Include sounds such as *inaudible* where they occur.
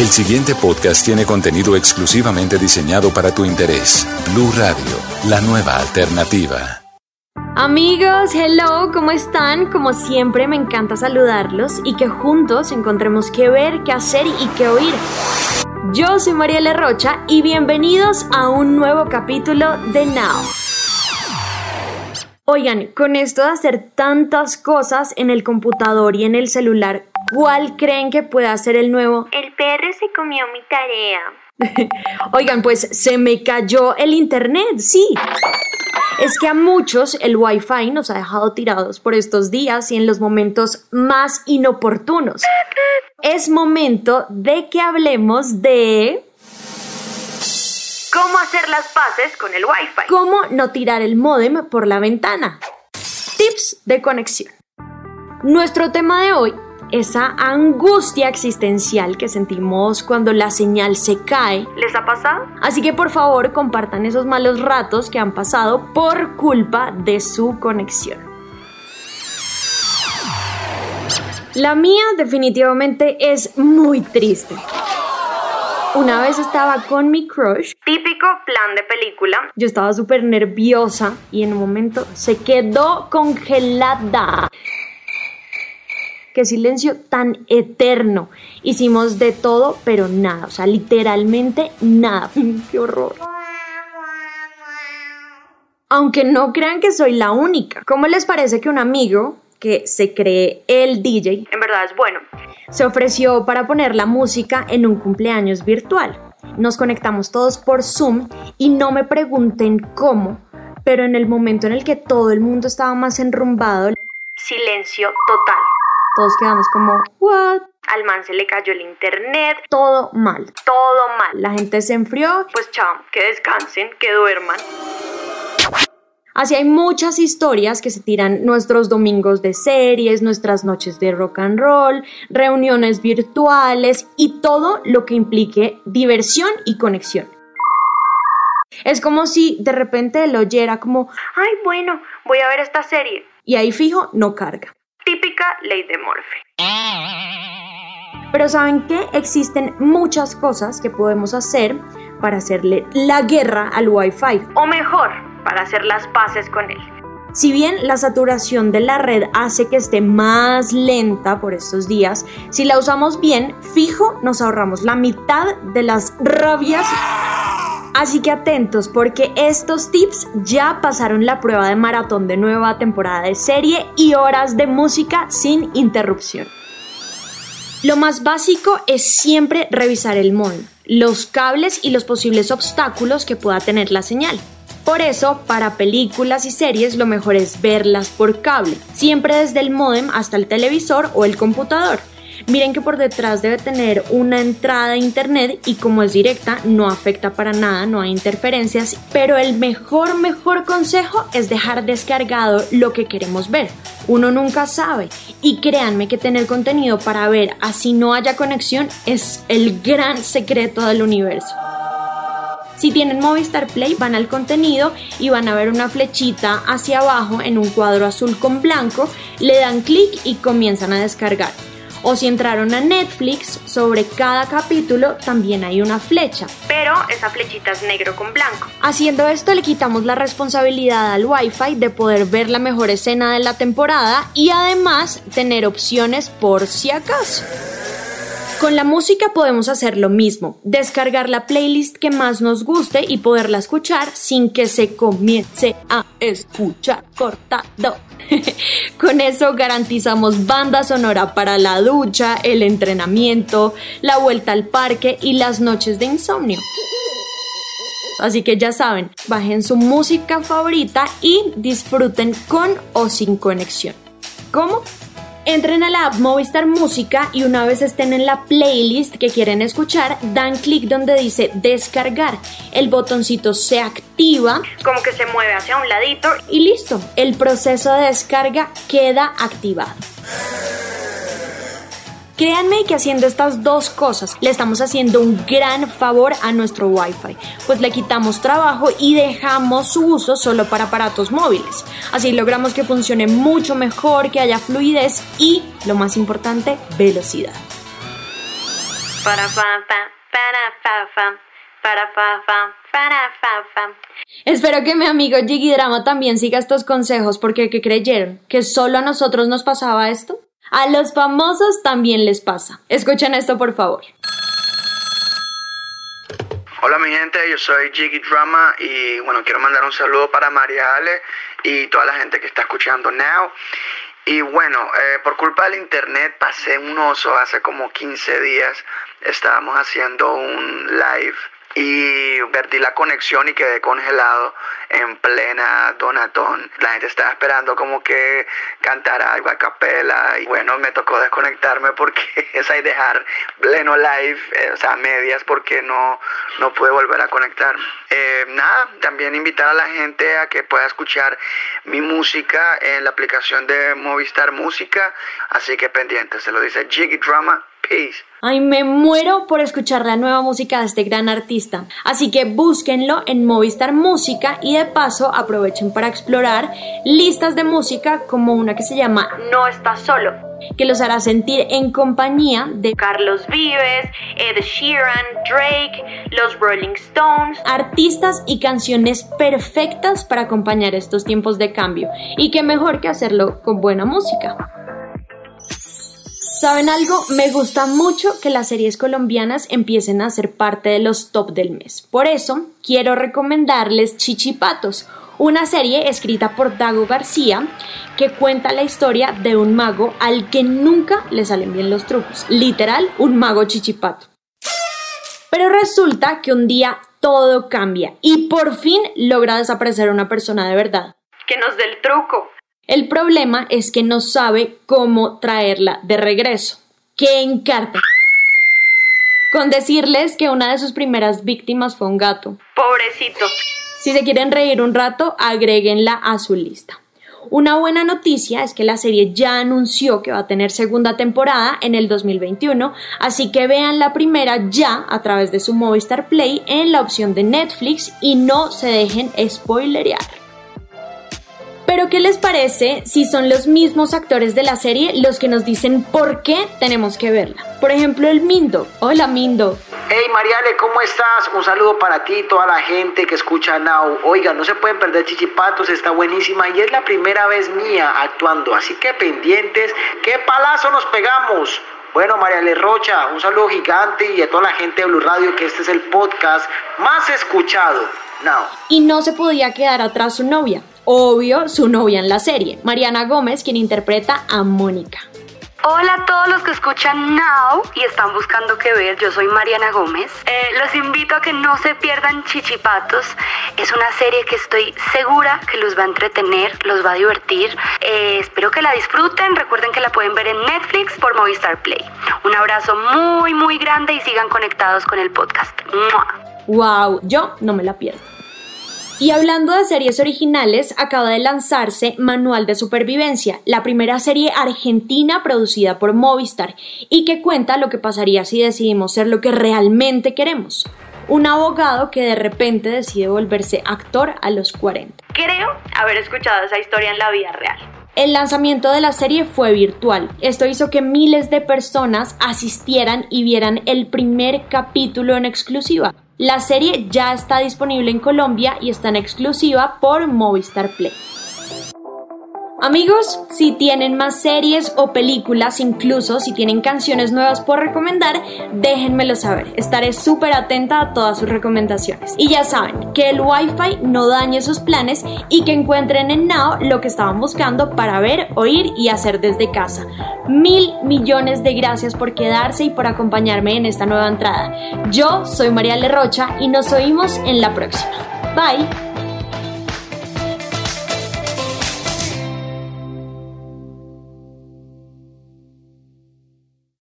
El siguiente podcast tiene contenido exclusivamente diseñado para tu interés. Blue Radio, la nueva alternativa. Amigos, hello, ¿cómo están? Como siempre me encanta saludarlos y que juntos encontremos qué ver, qué hacer y qué oír. Yo soy Mariela Rocha y bienvenidos a un nuevo capítulo de Now. Oigan, con esto de hacer tantas cosas en el computador y en el celular, ¿cuál creen que pueda ser el nuevo? *laughs* El perro se comió mi tarea. Oigan, pues se me cayó el internet, sí. Es que a muchos el Wi-Fi nos ha dejado tirados por estos días y en los momentos más inoportunos. Es momento de que hablemos de ¿Cómo hacer las paces con el Wi-Fi? cómo no tirar el módem por la ventana. Tips de conexión. Nuestro tema de hoy, esa angustia existencial que sentimos cuando la señal se cae. ¿Les ha pasado? Así que por favor compartan esos malos ratos que han pasado por culpa de su conexión. La mía definitivamente es muy triste. Una vez estaba con mi crush Típico plan de película. yo estaba súper nerviosa y en un momento se quedó congelada. Qué silencio tan eterno. Hicimos de todo, pero nada. O sea, literalmente nada. *laughs* Qué horror. Aunque no crean que soy la única. ¿Cómo les parece que un amigo que se cree el DJ En verdad es bueno. se ofreció para poner la música en un cumpleaños virtual. Nos conectamos todos por Zoom y no me pregunten cómo, pero en el momento en el que todo el mundo estaba más enrumbado, Silencio total. Todos quedamos como, ¿what? Al man se le cayó el internet. Todo mal. Todo mal. La gente se enfrió. Pues chao, que descansen, que duerman. Así hay muchas historias que se tiran nuestros domingos de series, nuestras noches de rock and roll, reuniones virtuales y todo lo que implique diversión y conexión. Es como si de repente él oyera como, Ay, bueno, voy a ver esta serie. y ahí fijo, no carga. Típica ley de Morphy. Pero ¿saben qué? Existen muchas cosas que podemos hacer para hacerle la guerra al Wi-Fi. O mejor, para hacer las paces con él. Si bien la saturación de la red hace que esté más lenta por estos días, si la usamos bien, fijo, nos ahorramos la mitad de las rabias. Así que atentos porque estos tips ya pasaron la prueba de maratón de nueva temporada de serie y horas de música sin interrupción. Lo más básico es siempre revisar el modem, los cables y los posibles obstáculos que pueda tener la señal. Por eso, para películas y series lo mejor es verlas por cable, siempre desde el modem hasta el televisor o el computador. Miren que por detrás debe tener una entrada a internet y como es directa no afecta para nada, no hay interferencias, pero el mejor mejor consejo es dejar descargado lo que queremos ver. Uno nunca sabe y créanme que tener contenido para ver así no haya conexión es el gran secreto del universo. Si tienen Movistar Play, van al contenido y van a ver una flechita hacia abajo en un cuadro azul con blanco, le dan clic y comienzan a descargar. O si entraron a Netflix, sobre cada capítulo también hay una flecha. Pero esa flechita es negro con blanco. Haciendo esto le quitamos la responsabilidad al Wi-Fi de poder ver la mejor escena de la temporada y además tener opciones por si acaso. Con la música podemos hacer lo mismo, descargar la playlist que más nos guste y poderla escuchar sin que se comience a escuchar cortado. *laughs* Con eso garantizamos banda sonora para la ducha, el entrenamiento, la vuelta al parque y las noches de insomnio. Así que ya saben, bajen su música favorita y disfruten con o sin conexión. ¿Cómo? Entren a la app Movistar Música y una vez estén en la playlist que quieren escuchar, dan clic donde dice descargar. El botoncito se activa Como que se mueve hacia un ladito. y listo. El proceso de descarga queda activado. Créanme que haciendo estas dos cosas le estamos haciendo un gran favor a nuestro Wi-Fi, pues le quitamos trabajo y dejamos su uso solo para aparatos móviles. Así logramos que funcione mucho mejor, que haya fluidez y, lo más importante, velocidad. Para para para. Espero que mi amigo Jiggy Drama también siga estos consejos porque ¿qué creyeron? ¿Que solo a nosotros nos pasaba esto? A los famosos también les pasa. Escuchen esto por favor. Hola mi gente, yo soy Jiggy Drama y bueno, quiero mandar un saludo para María Ale y toda la gente que está escuchando Now. Y bueno, eh, por culpa del internet pasé un oso hace como 15 días. Estábamos haciendo un live y perdí la conexión y quedé congelado en plena donatón. La gente estaba esperando como que cantara algo a capela y bueno, me tocó desconectarme porque *laughs* es ahí dejar pleno live, eh, o sea, medias porque no, no pude volver a conectarme. Eh, nada, también invitar a la gente a que pueda escuchar mi música en la aplicación de Movistar Música, así que pendiente, se lo dice Jiggy Drama, peace. Ay, me muero por escuchar la nueva música de este gran artista. Así que búsquenlo en Movistar Música y de paso aprovechen para explorar listas de música como una que se llama No estás solo. que los hará sentir en compañía de Carlos Vives, Ed Sheeran, Drake, los Rolling Stones. artistas y canciones perfectas para acompañar estos tiempos de cambio. Y qué mejor que hacerlo con buena música. ¿Saben algo? Me gusta mucho que las series colombianas empiecen a ser parte de los top del mes. Por eso, quiero recomendarles Chichipatos, una serie escrita por Dago García que cuenta la historia de un mago al que nunca le salen bien los trucos. Literal, un mago chichipato. Pero resulta que un día todo cambia y por fin logra desaparecer una persona de verdad. Que nos dé el truco. El problema es que no sabe cómo traerla de regreso. ¡Qué encarta! Con decirles que una de sus primeras víctimas fue un gato. Pobrecito. Si se quieren reír un rato, agréguenla a su lista. Una buena noticia es que la serie ya anunció que va a tener segunda temporada en el 2021, así que vean la primera ya a través de su Movistar Play en la opción de Netflix y no se dejen spoilerear. Pero ¿qué les parece si son los mismos actores de la serie los que nos dicen por qué tenemos que verla? Por ejemplo, el Mindo. Hola Mindo. Hey Mariale, ¿cómo estás? Un saludo para ti y toda la gente que escucha Now. Oiga, no se pueden perder Chichipatos, está buenísima y es la primera vez mía actuando, así que pendientes, ¿qué palazo nos pegamos? Bueno, Mariale Rocha, un saludo gigante y a toda la gente de Blue Radio que este es el podcast más escuchado. Now. Y no se podía quedar atrás su novia. Obvio, su novia en la serie, Mariana Gómez, quien interpreta a Mónica. Hola a todos los que escuchan Now y están buscando qué ver. Yo soy Mariana Gómez. Eh, los invito a que no se pierdan Chichipatos. Es una serie que estoy segura que los va a entretener, los va a divertir. Eh, espero que la disfruten. Recuerden que la pueden ver en Netflix por Movistar Play. Un abrazo muy, muy grande y sigan conectados con el podcast. ¡Mua! ¡Wow! Yo no me la pierdo. Y hablando de series originales, acaba de lanzarse Manual de Supervivencia, la primera serie argentina producida por Movistar y que cuenta lo que pasaría si decidimos ser lo que realmente queremos. Un abogado que de repente decide volverse actor a los 40. Creo haber escuchado esa historia en la vida real. El lanzamiento de la serie fue virtual. Esto hizo que miles de personas asistieran y vieran el primer capítulo en exclusiva. La serie ya está disponible en Colombia y está en exclusiva por Movistar Play. Amigos, si tienen más series o películas, incluso si tienen canciones nuevas por recomendar, déjenmelo saber. Estaré súper atenta a todas sus recomendaciones. Y ya saben, que el Wi-Fi no dañe sus planes y que encuentren en Now lo que estaban buscando para ver, oír y hacer desde casa. Mil millones de gracias por quedarse y por acompañarme en esta nueva entrada. Yo soy María Rocha y nos oímos en la próxima. Bye.